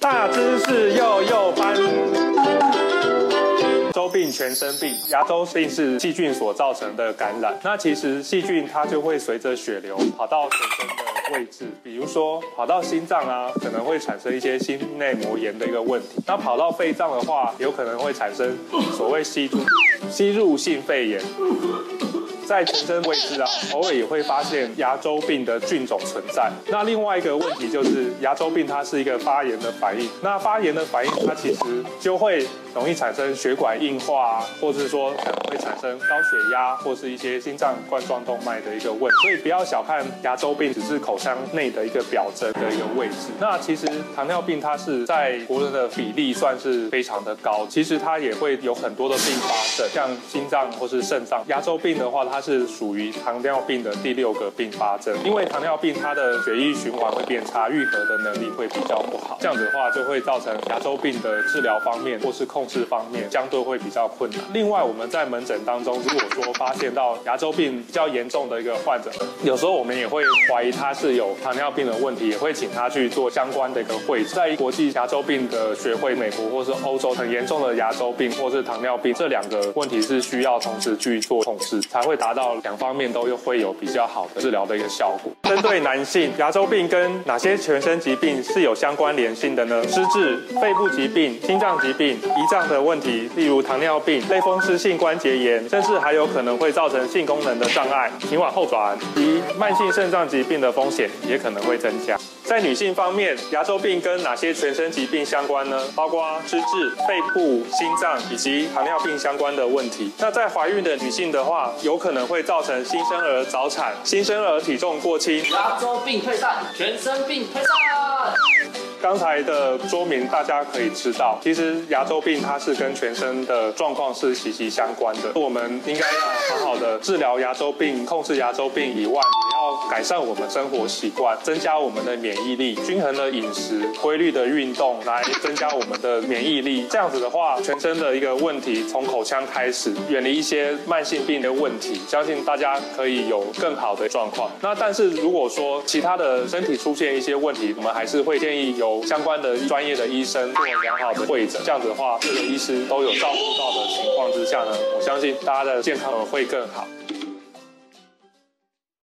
大知识幼幼班。周病全身病，牙周病是细菌所造成的感染。那其实细菌它就会随着血流跑到全身的位置，比如说跑到心脏啊，可能会产生一些心内膜炎的一个问题。那跑到肺脏的话，有可能会产生所谓吸入吸入性肺炎。在全身位置啊，偶尔也会发现牙周病的菌种存在。那另外一个问题就是牙周病它是一个发炎的反应。那发炎的反应它其实就会容易产生血管硬化啊，或者是说可能会产生高血压或是一些心脏冠状动脉的一个问题。所以不要小看牙周病，只是口腔内的一个表征的一个位置。那其实糖尿病它是在国人的比例算是非常的高，其实它也会有很多的并发症，像心脏或是肾脏。牙周病的话，它是属于糖尿病的第六个并发症，因为糖尿病它的血液循环会变差，愈合的能力会比较不好，这样子的话就会造成牙周病的治疗方面或是控制方面相对会比较困难。另外我们在门诊当中，如果说发现到牙周病比较严重的一个患者，有时候我们也会怀疑他是有糖尿病的问题，也会请他去做相关的一个会诊。在国际牙周病的学会，美国或是欧洲很严重的牙周病或是糖尿病这两个问题是需要同时去做控制，才会达达到。两方面都又会有比较好的治疗的一个效果。针对男性牙周病跟哪些全身疾病是有相关联性的呢？失智、肺部疾病、心脏疾病、胰脏的问题，例如糖尿病、类风湿性关节炎，甚至还有可能会造成性功能的障碍、请往后转一慢性肾脏疾病的风险也可能会增加。在女性方面，牙周病跟哪些全身疾病相关呢？包括失智、肺部、心脏以及糖尿病相关的问题。那在怀孕的女性的话，有可能会造成新生儿早产、新生儿体重过轻。牙周病退散，全身病退散。刚才的说明大家可以知道，其实牙周病它是跟全身的状况是息息相关的。我们应该要好好的治疗牙周病，控制牙周病以外。要改善我们生活习惯，增加我们的免疫力，均衡的饮食，规律的运动，来增加我们的免疫力。这样子的话，全身的一个问题从口腔开始，远离一些慢性病的问题，相信大家可以有更好的状况。那但是如果说其他的身体出现一些问题，我们还是会建议有相关的专业的医生做良好的会诊。这样子的话，各个医师都有照顾到的情况之下呢，我相信大家的健康会更好。